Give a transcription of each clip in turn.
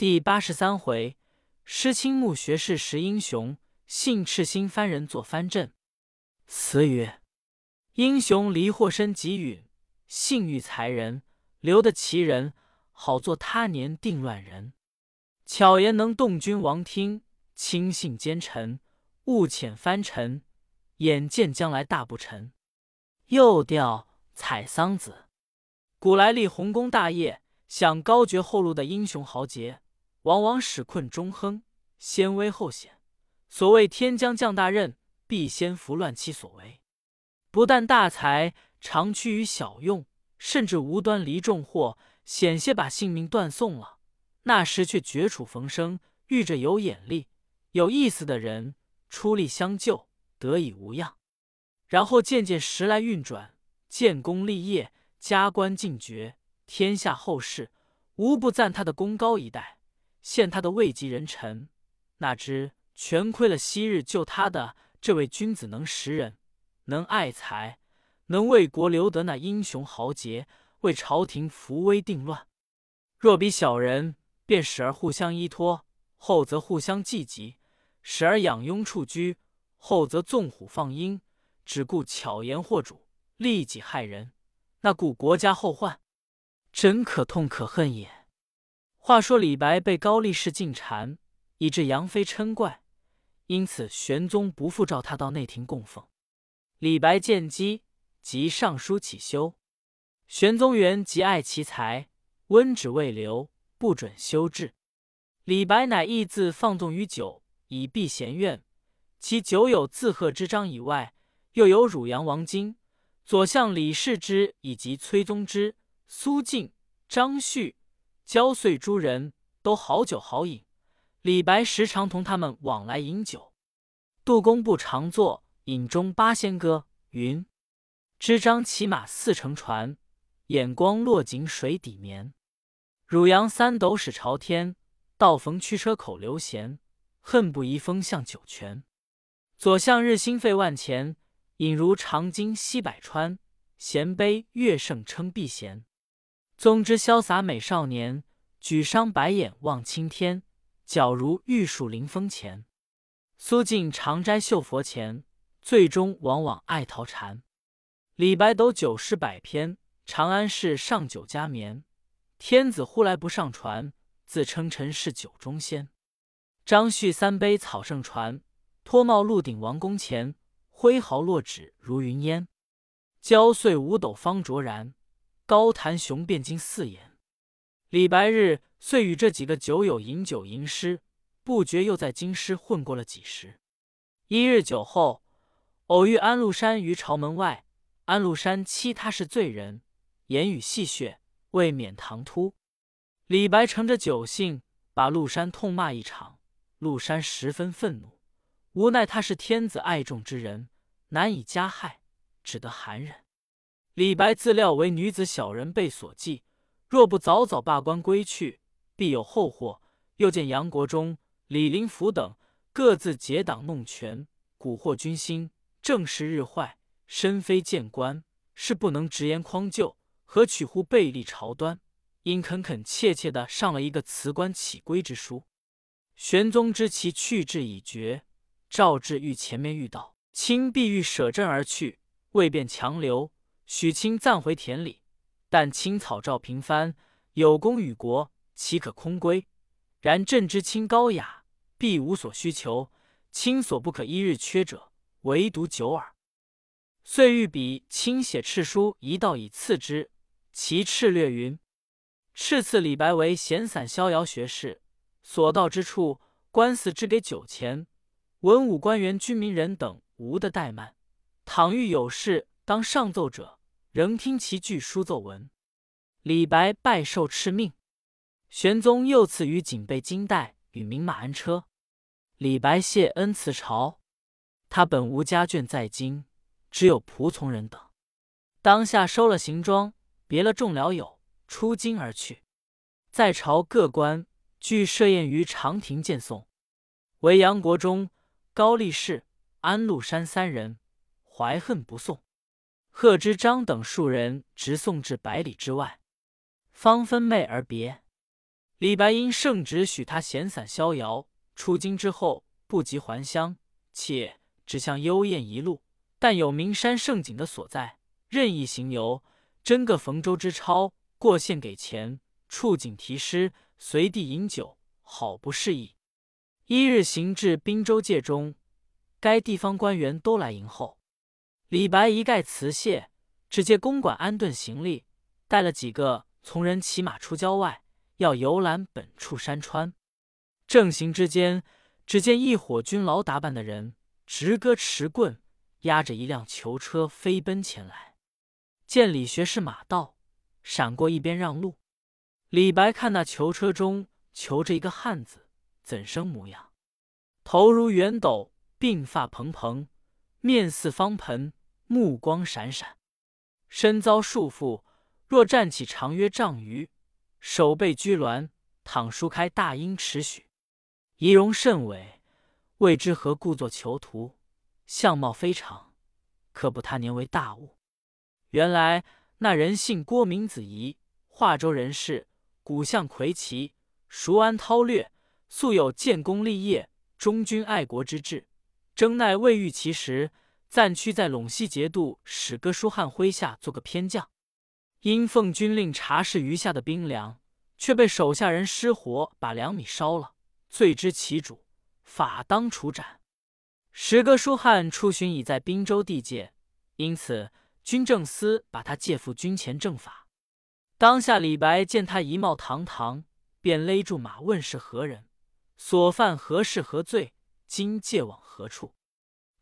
第八十三回，师青木学士识英雄，幸赤心番人作藩镇。词曰：英雄离祸身极允，幸遇才人留得其人，好做他年定乱人。巧言能动君王听，轻信奸臣，误遣藩臣，眼见将来大不臣。又调采桑子，古来立洪功大业，享高爵厚禄的英雄豪杰，往往使困中亨，先危后险。所谓天将降大任，必先服乱其所为。不但大才常趋于小用，甚至无端离重祸，险些把性命断送了。那时却绝处逢生，遇着有眼力、有意思的人出力相救，得以无恙。然后渐渐时来运转，建功立业，加官进爵，天下后世无不赞他的功高一代，现他的位极人臣。哪知全亏了昔日救他的这位君子，能识人，能爱才，能为国留得那英雄豪杰，为朝廷扶危定乱。若比小人，便使而互相依托，后则互相忌疾；使而养拥处居，后则纵虎放鹰。只顾巧言惑主，利己害人，那顾国家后患，真可痛可恨也。话说李白被高力士进谗，以致杨妃嗔怪，因此玄宗不复召他到内廷供奉。李白见机，即上书乞修。玄宗元极爱其才，温旨未留，不准修治。李白乃意自放纵于酒，以避嫌怨。其酒友自贺之章以外。又有汝阳王经、左相李氏之以及崔宗之、苏敬、张旭、焦遂诸人都好酒好饮，李白时常同他们往来饮酒。杜工部常作《饮中八仙歌》云：“支张骑马似乘船，眼光落井水底眠。汝阳三斗始朝天，道逢驱车口流涎。恨不移风向酒泉。左相日兴费万钱。”饮如长鲸吸百川，衔杯乐圣称避嫌。宗之潇洒美少年，举觞白眼望青天，皎如玉树临风前。苏晋常斋绣佛前，最终往往爱陶禅。李白斗酒诗百篇，长安市上酒家眠。天子呼来不上船，自称臣是酒中仙。张旭三杯草圣传，脱帽鹿顶王宫前。挥毫落纸如云烟，焦碎五斗方卓然。高谈雄辩经四言。李白日遂与这几个酒友饮酒吟诗，不觉又在京师混过了几时。一日酒后，偶遇安禄山于朝门外。安禄山欺他是罪人，言语戏谑，未免唐突。李白乘着酒兴，把禄山痛骂一场。禄山十分愤怒。无奈他是天子爱重之人，难以加害，只得含忍。李白自料为女子小人被所忌，若不早早罢官归去，必有后祸。又见杨国忠、李林甫等各自结党弄权，蛊惑军心，政事日坏。身非谏官，是不能直言匡救，何取乎背立朝端？因恳恳切切的上了一个辞官起归之书。玄宗知其去志已决。赵志欲前面遇到，卿必欲舍阵而去，未便强留，许卿暂回田里。但青草照平藩，有功与国，岂可空归？然朕知卿高雅，必无所需求。卿所不可一日缺者，唯独酒耳。遂欲比卿写敕书一道以赐之。其敕略云：敕赐李白为闲散逍遥学士，所到之处，官司支给酒钱。文武官员、军民人等无的怠慢，倘遇有事当上奏者，仍听其具书奏文。李白拜受敕命，玄宗又赐予锦被金带与名马鞍车。李白谢恩辞朝，他本无家眷在京，只有仆从人等。当下收了行装，别了众僚友，出京而去。在朝各官俱设宴于长亭见送，唯杨国忠。高力士、安禄山三人怀恨不送，贺知章等数人直送至百里之外，方分袂而别。李白因圣旨许他闲散逍遥，出京之后不及还乡，且只向幽燕一路，但有名山胜景的所在，任意行游，真个逢州之超。过县给钱，触景题诗，随地饮酒，好不适意。一日行至滨州界中，该地方官员都来迎候。李白一概辞谢，只借公馆安顿行李，带了几个从人骑马出郊外，要游览本处山川。正行之间，只见一伙军牢打扮的人，执戈持棍，押着一辆囚车飞奔前来。见李学士马到。闪过一边让路，李白看那囚车中囚着一个汉子，怎生模样？头如圆斗，鬓发蓬蓬，面似方盆，目光闪闪。身遭束缚，若站起长约丈余，手背拘挛，倘舒开大英尺许。仪容甚伟，未知何故作囚徒？相貌非常，可不他年为大物？原来。那人姓郭，名子仪，华州人士，古相魁奇，熟谙韬略，素有建功立业、忠君爱国之志。征奈未遇其时，暂屈在陇西节度使哥舒翰麾下做个偏将，因奉军令查视余下的兵粮，却被手下人失火把粮米烧了，罪知其主，法当处斩。时哥舒翰出巡已在滨州地界，因此。军政司把他借赴军前正法。当下李白见他仪貌堂堂，便勒住马问是何人，所犯何事何罪，今借往何处？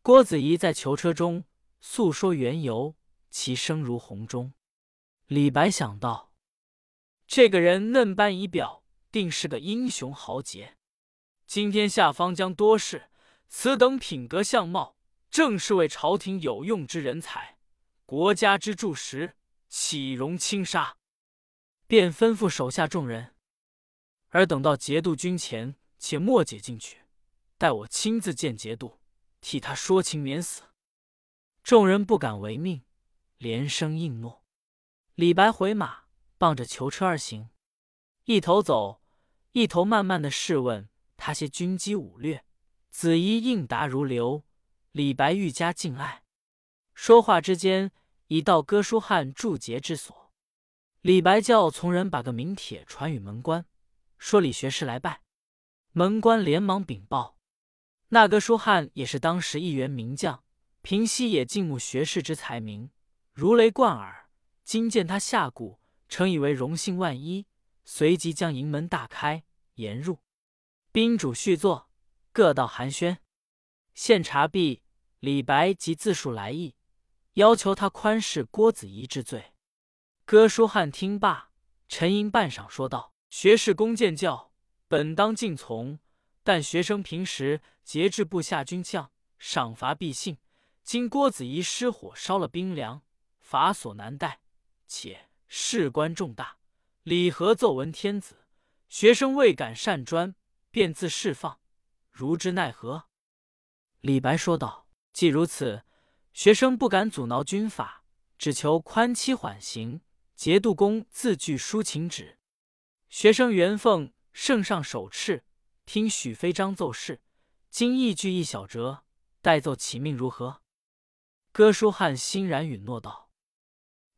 郭子仪在囚车中诉说缘由，其声如洪钟。李白想到，这个人嫩般仪表，定是个英雄豪杰。今天下方将多事，此等品格相貌，正是为朝廷有用之人才。国家之柱石，岂容轻杀？便吩咐手下众人：“而等到节度军前，且莫解进去，待我亲自见节度，替他说情免死。”众人不敢违命，连声应诺。李白回马，傍着囚车而行，一头走，一头慢慢的试问他些军机武略。子衣应答如流，李白愈加敬爱。说话之间。已到哥舒翰驻节之所，李白叫从人把个名帖传与门官，说李学士来拜。门官连忙禀报，那哥舒翰也是当时一员名将，平西也敬慕学士之才名，如雷贯耳。今见他下顾，诚以为荣幸万一，随即将营门大开，言入。宾主叙坐，各道寒暄。献茶毕，李白即自述来意。要求他宽释郭子仪之罪。哥舒翰听罢，沉吟半晌，说道：“学士公见教，本当尽从。但学生平时节制部下军将，赏罚必信。今郭子仪失火烧了兵粮，法所难代，且事关重大，李何奏闻天子，学生未敢擅专，便自释放，如之奈何？”李白说道：“既如此。”学生不敢阻挠军法，只求宽期缓刑。节度公自具抒请旨，学生原奉圣上手敕，听许飞章奏事。今亦具一小折，待奏起命如何？哥舒翰欣然允诺道：“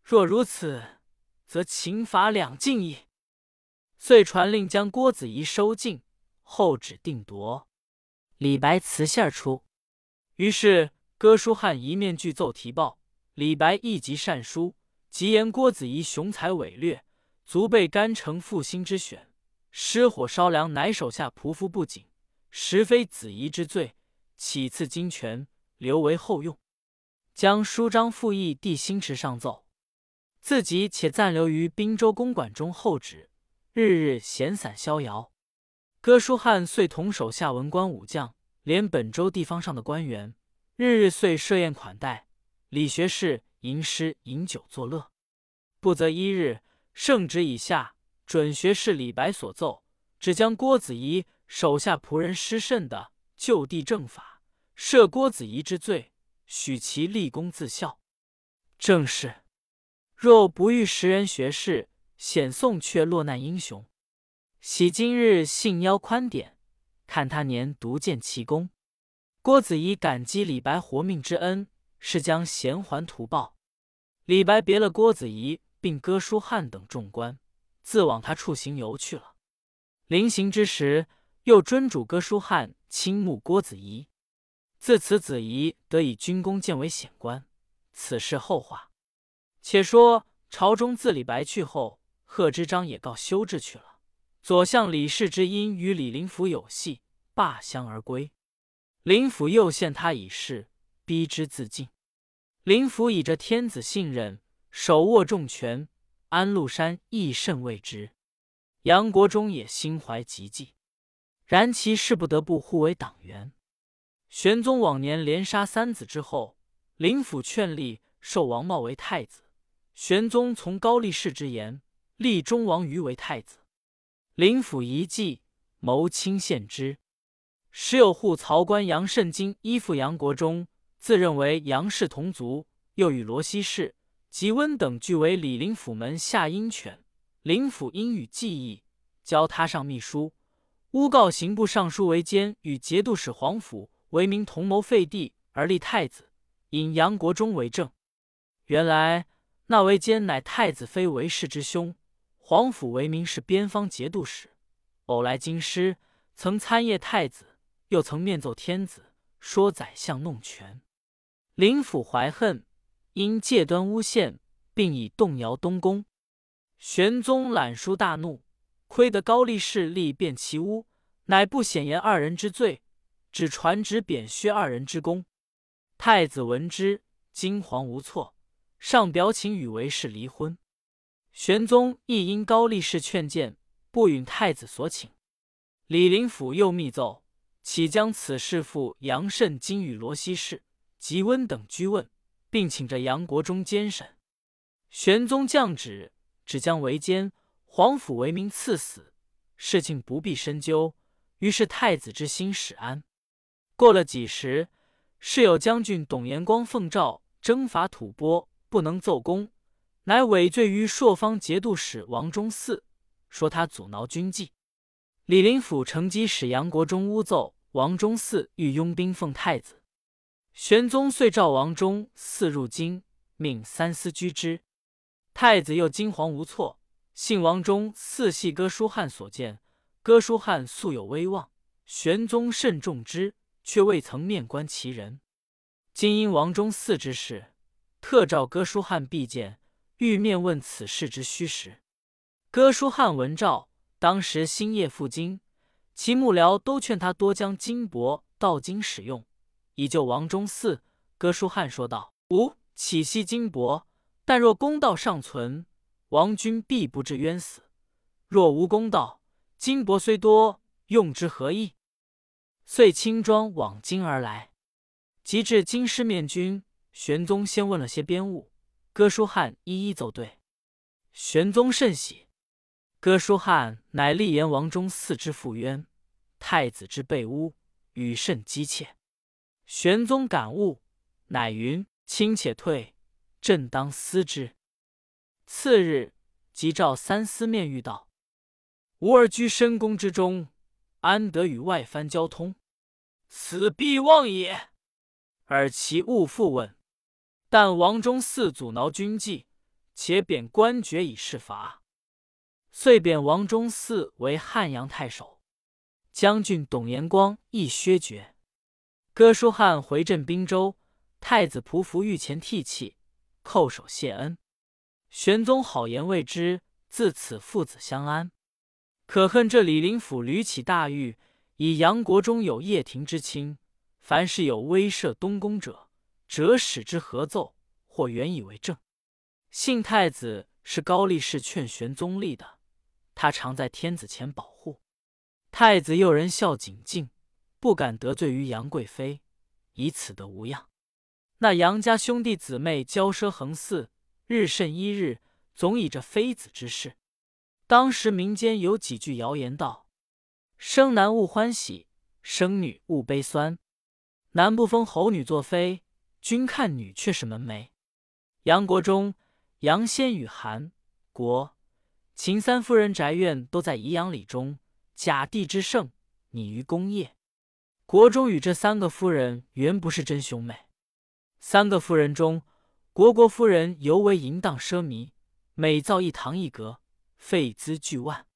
若如此，则秦法两尽矣。”遂传令将郭子仪收禁，后旨定夺。李白辞谢出，于是。哥舒翰一面具奏提报，李白一即善书，即言郭子仪雄才伟略，足备干城复兴之选。失火烧粮，乃手下仆夫不谨，实非子仪之罪，岂赐金权，留为后用。将书章复议帝星驰上奏，自己且暂留于滨州公馆中候旨，日日闲散逍遥。哥舒翰遂同手下文官武将，连本州地方上的官员。日日遂设宴款待李学士，吟诗饮酒作乐。不则一日，圣旨已下，准学士李白所奏，只将郭子仪手下仆人失慎的就地正法，赦郭子仪之罪，许其立功自效。正是：若不遇时人学士，显送却落难英雄。喜今日幸邀宽典，看他年独见奇功。郭子仪感激李白活命之恩，是将衔还图报。李白别了郭子仪，并哥舒翰等众官，自往他处行游去了。临行之时，又尊主哥舒翰倾慕郭子仪。自此，子仪得以军功建为显官。此事后话。且说朝中自李白去后，贺知章也告休至去了。左相李氏之因与李林甫有隙，罢相而归。林甫又陷他以事，逼之自尽。林甫以着天子信任，手握重权，安禄山亦甚畏之。杨国忠也心怀极忌，然其势不得不互为党员。玄宗往年连杀三子之后，林甫劝立授王茂为太子。玄宗从高力士之言，立忠王瑜为太子。林甫一计，谋亲献之。时有护曹官杨慎金依附杨国忠，自认为杨氏同族，又与罗西氏、吉温等俱为李林甫门下鹰犬。林甫因与计议，交他上秘书，诬告刑部尚书韦坚与节度使黄甫为民同谋废帝，而立太子，引杨国忠为政。原来那韦坚乃太子妃韦氏之兄，黄甫为名是边方节度使，偶来京师，曾参谒太子。又曾面奏天子，说宰相弄权。林甫怀恨，因借端诬陷，并以动摇东宫。玄宗览书大怒，亏得高力士力辩其诬，乃不显言二人之罪，只传旨贬削二人之功。太子闻之，惊惶无措，上表请与韦氏离婚。玄宗亦因高力士劝谏，不允太子所请。李林甫又密奏。岂将此事赴杨慎金与罗西氏、吉温等居问，并请着杨国忠监审。玄宗降旨，只将围监，皇甫为民赐死，事情不必深究。于是太子之心始安。过了几时，是有将军董延光奉诏征伐吐蕃，不能奏功，乃委罪于朔方节度使王忠嗣，说他阻挠军纪。李林甫乘机使杨国忠诬奏王忠嗣欲拥兵奉太子，玄宗遂召王忠嗣入京，命三司居之。太子又惊惶无措，信王忠嗣系哥舒翰所见。哥舒翰素有威望，玄宗甚重之，却未曾面观其人。今因王忠嗣之事，特召哥舒翰必见，欲面问此事之虚实。哥舒翰闻诏。当时星夜赴京，其幕僚都劝他多将金帛到京使用，以救王忠嗣。哥舒翰说道：“吾岂惜金帛？但若公道尚存，王君必不至冤死；若无公道，金帛虽多，用之何益？”遂轻装往京而来。及至京师面君，玄宗先问了些边务，哥舒翰一一奏对。玄宗甚喜。哥舒翰乃立言王忠嗣之负冤，太子之被诬，语甚激切。玄宗感悟，乃云：“卿且退，朕当思之。”次日，即召三司面谕道：“吾儿居深宫之中，安得与外藩交通？此必妄也。尔其勿复问。但王忠嗣阻挠军纪，且贬官爵以示罚。”遂贬王忠嗣为汉阳太守，将军董延光亦削爵。哥舒翰回镇滨州，太子仆服御前涕泣，叩首谢恩。玄宗好言未之，自此父子相安。可恨这李林甫屡起大狱，以杨国忠有掖庭之亲，凡是有威慑东宫者，折使之合奏，或原以为正。信太子是高力士劝玄宗立的。他常在天子前保护太子，诱人孝谨敬，不敢得罪于杨贵妃，以此得无恙。那杨家兄弟姊妹骄奢横肆，日甚一日，总以这妃子之事。当时民间有几句谣言道：“生男勿欢喜，生女勿悲酸。男不封侯女作妃，君看女却是门楣。”杨国忠、杨仙与韩国。秦三夫人宅院都在宜阳里中，甲地之盛，拟于功业。国中与这三个夫人原不是真兄妹。三个夫人中，国国夫人尤为淫荡奢靡，每造一堂一阁，费资巨万。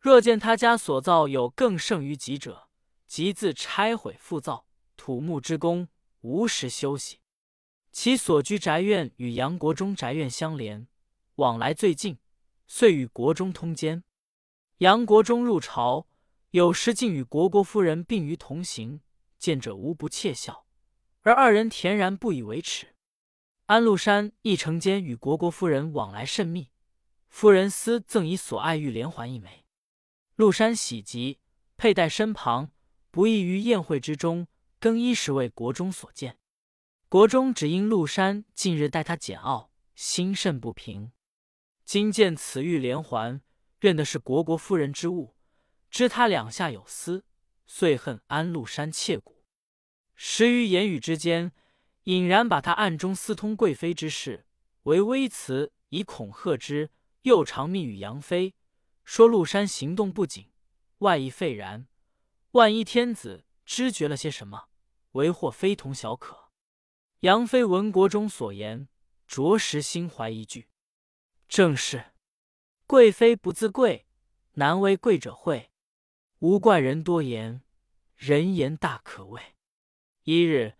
若见他家所造有更胜于己者，即自拆毁复造，土木之工无时休息。其所居宅院与杨国忠宅院相连，往来最近。遂与国中通奸，杨国忠入朝，有时竟与国国夫人并于同行，见者无不窃笑，而二人恬然不以为耻。安禄山亦承间与国国夫人往来甚密，夫人私赠以所爱玉连环一枚，禄山喜极，佩戴身旁，不意于宴会之中更衣时为国中所见。国中只因禄山近日待他简傲，心甚不平。今见此玉连环，认的是国国夫人之物，知他两下有私，遂恨安禄山切骨。时于言语之间，隐然把他暗中私通贵妃之事为微词，以恐吓之。又常密语杨妃，说陆山行动不谨，外意废然。万一天子知觉了些什么，为祸非同小可。杨妃闻国中所言，着实心怀疑惧。正是，贵妃不自贵，难为贵者讳。无怪人多言，人言大可畏。一日，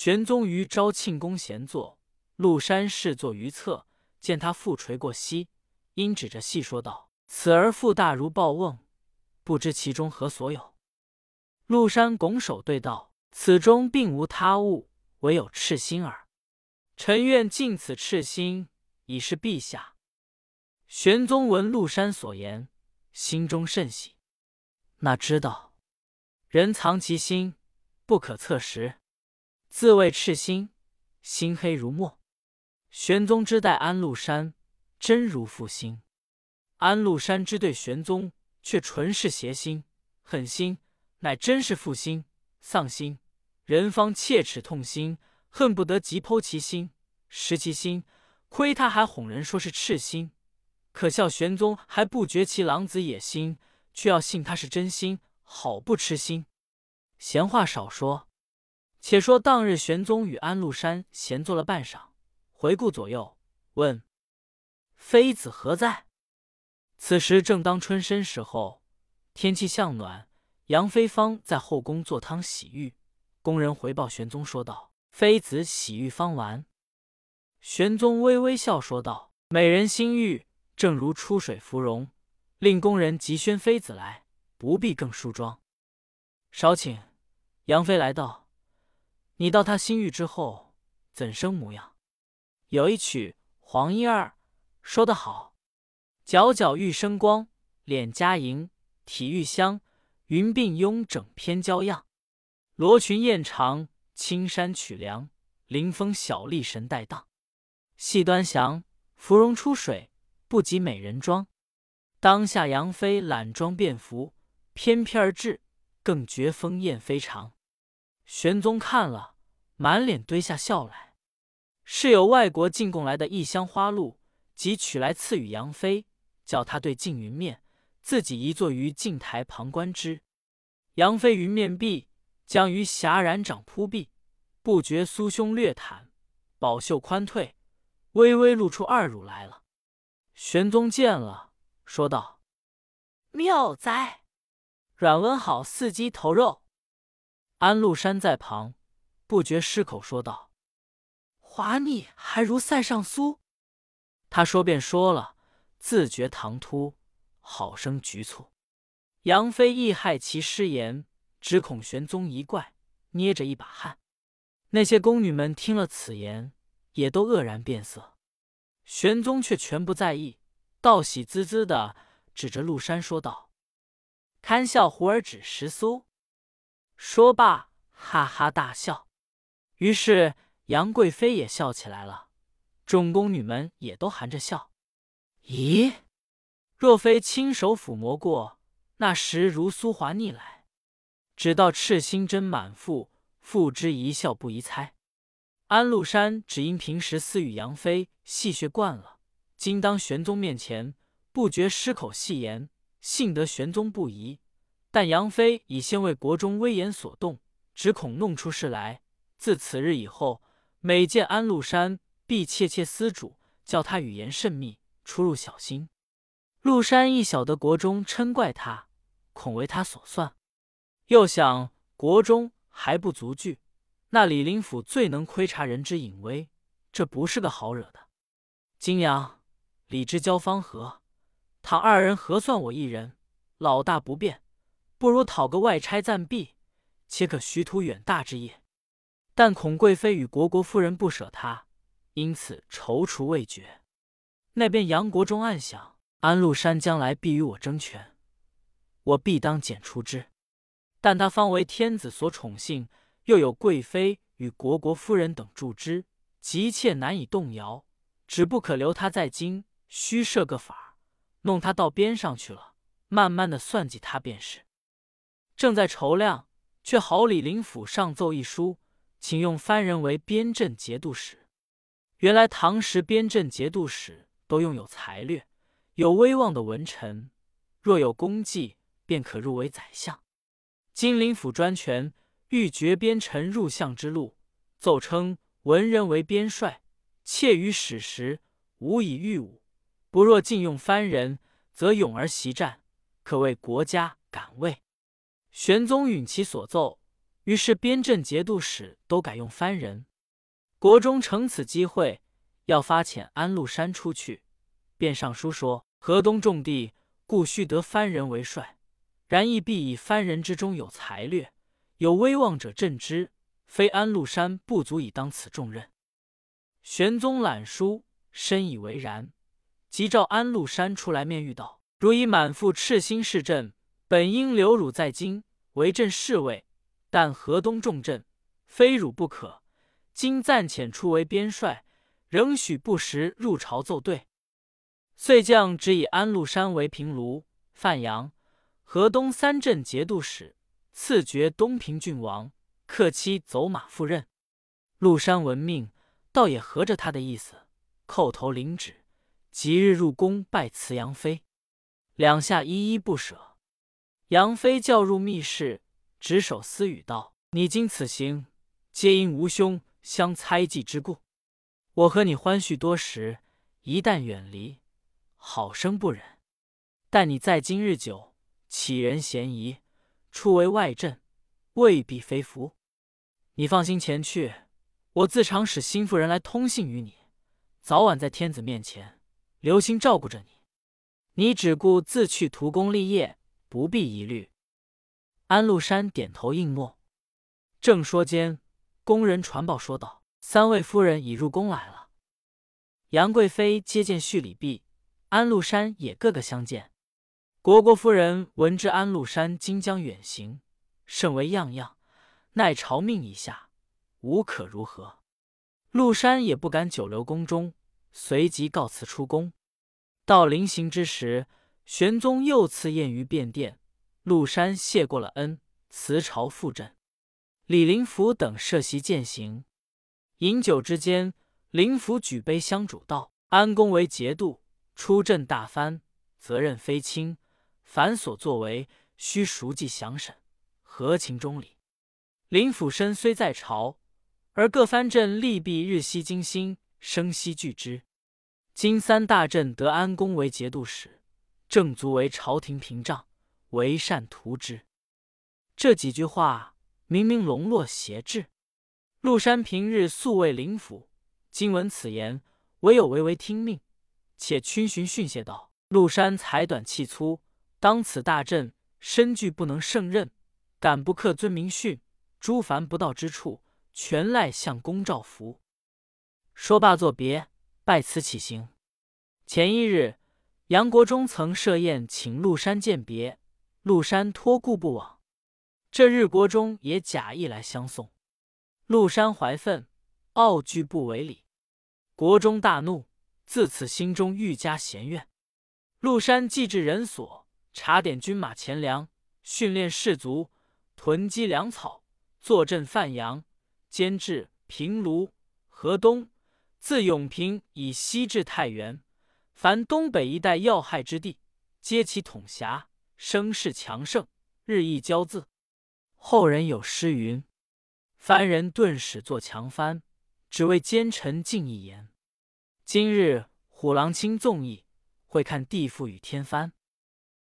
玄宗于昭庆宫闲坐，陆山侍坐于侧，见他复垂过膝，因指着细说道：“此儿腹大如报瓮，不知其中何所有。”陆山拱手对道：“此中并无他物，唯有赤心耳。臣愿尽此赤心，以示陛下。”玄宗闻陆山所言，心中甚喜。那知道人藏其心，不可测时。自谓赤心，心黑如墨。玄宗之待安禄山，真如负心。安禄山之对玄宗，却纯是邪心、狠心，乃真是负心、丧心。人方切齿痛心，恨不得急剖其心，食其心。亏他还哄人说是赤心。可笑玄宗还不觉其狼子野心，却要信他是真心，好不痴心。闲话少说，且说当日玄宗与安禄山闲坐了半晌，回顾左右，问：“妃子何在？”此时正当春深时候，天气向暖。杨妃方在后宫做汤洗浴，宫人回报玄宗说道：“妃子洗浴方完。”玄宗微微笑说道：“美人心浴。”正如出水芙蓉，令宫人急宣妃子来，不必更梳妆。少顷，杨妃来到，你到他心域之后，怎生模样？有一曲黄莺儿说得好：“皎皎玉生光，脸颊莹，体玉香，云鬓慵整偏娇样。罗裙燕长，青衫曲凉，临风小丽神带荡。细端详，芙蓉出水。”不及美人妆，当下杨妃懒妆便服，翩翩而至，更觉风艳非常。玄宗看了，满脸堆下笑来。是有外国进贡来的一箱花露，即取来赐予杨妃，叫她对镜云面，自己一坐于镜台旁观之。杨妃云面毕，将于霞染掌扑壁，不觉酥胸略袒，宝袖宽退，微微露出二乳来了。玄宗见了，说道：“妙哉，阮温好似鸡头肉。”安禄山在旁，不觉失口说道：“滑腻还如塞上酥。”他说便说了，自觉唐突，好生局促。杨妃亦害其失言，只恐玄宗一怪，捏着一把汗。那些宫女们听了此言，也都愕然变色。玄宗却全不在意，倒喜滋滋的指着陆山说道：“堪笑胡儿指时苏。”说罢，哈哈大笑。于是杨贵妃也笑起来了，众宫女们也都含着笑。咦，若非亲手抚摸过，那时如酥滑腻来。只道赤心真满腹，付之一笑不宜猜。安禄山只因平时私与杨妃戏谑惯了，今当玄宗面前，不觉失口戏言，幸得玄宗不疑。但杨妃已先为国中威严所动，只恐弄出事来。自此日以后，每见安禄山，必切切思主，叫他语言慎密，出入小心。禄山亦晓得国中嗔怪他，恐为他所算，又想国中还不足惧，那李林甫最能窥察人之隐微，这不是个好惹的。金阳、李之交方和，倘二人合算我一人，老大不便。不如讨个外差暂避，且可徐图远大之业。但孔贵妃与国国夫人不舍他，因此踌躇未决。那边杨国忠暗想：安禄山将来必与我争权，我必当剪除之。但他方为天子所宠幸，又有贵妃与国国夫人等助之，急切难以动摇。只不可留他在京，须设个法，弄他到边上去了，慢慢的算计他便是。正在筹量，却好李林甫上奏一书，请用番人为边镇节度使。原来唐时边镇节度使都拥有才略、有威望的文臣，若有功绩，便可入为宰相。金陵府专权，欲绝边臣入相之路，奏称文人为边帅，窃于史实，无以御武。不若禁用藩人，则勇而习战，可为国家敢位。玄宗允其所奏，于是边镇节度使都改用番人。国中乘此机会，要发遣安禄山出去，便上书说：河东重地，故须得番人为帅。然亦必以番人之中有才略、有威望者镇之，非安禄山不足以当此重任。玄宗览书，深以为然，即召安禄山出来面谕道：如以满腹赤心事朕，本应留汝在京。为镇侍卫，但河东重镇，非汝不可。今暂遣出为边帅，仍许不时入朝奏对。遂将只以安禄山为平卢、范阳、河东三镇节度使，赐爵东平郡王，克期走马赴任。禄山闻命，倒也合着他的意思，叩头领旨，即日入宫拜辞杨妃。两下依依不舍。杨妃叫入密室，执手私语道：“你今此行，皆因吾兄相猜忌之故。我和你欢叙多时，一旦远离，好生不忍。但你在今日久，杞人嫌疑，出为外镇，未必非福。你放心前去，我自常使心腹人来通信于你，早晚在天子面前留心照顾着你。你只顾自去图功立业。”不必疑虑。安禄山点头应诺。正说间，宫人传报说道：“三位夫人已入宫来了。”杨贵妃接见叙礼毕，安禄山也个个相见。国国夫人闻知安禄山今将远行，甚为样样，奈朝命已下，无可如何。禄山也不敢久留宫中，随即告辞出宫。到临行之时。玄宗又赐宴于便殿，陆山谢过了恩，辞朝赴镇。李林甫等设席饯行，饮酒之间，林甫举杯相主道：“安公为节度，出镇大藩，责任非轻，凡所作为，须熟记详审，合情中理。林甫身虽在朝，而各藩镇利弊日夕精心，生息俱之。今三大镇得安公为节度使。”正足为朝廷屏障，为善图之。这几句话明明笼络挟制。陆山平日素为灵府，今闻此言，唯有微微听命，且逡巡训谢道：“陆山才短气粗，当此大阵，身具不能胜任，敢不克遵明训，诸凡不到之处，全赖相公照拂。”说罢作别，拜辞起行。前一日。杨国忠曾设宴请陆山饯别，陆山托故不往。这日国忠也假意来相送，陆山怀愤，傲拒不为礼。国忠大怒，自此心中愈加嫌怨。陆山既至人所，查点军马钱粮，训练士卒，囤积粮草，坐镇范阳，兼至平卢、河东，自永平以西至太原。凡东北一带要害之地，皆其统辖，声势强盛，日益骄恣。后人有诗云：“番人顿时作强藩，只为奸臣尽一言。”今日虎狼卿纵意，会看地父与天翻。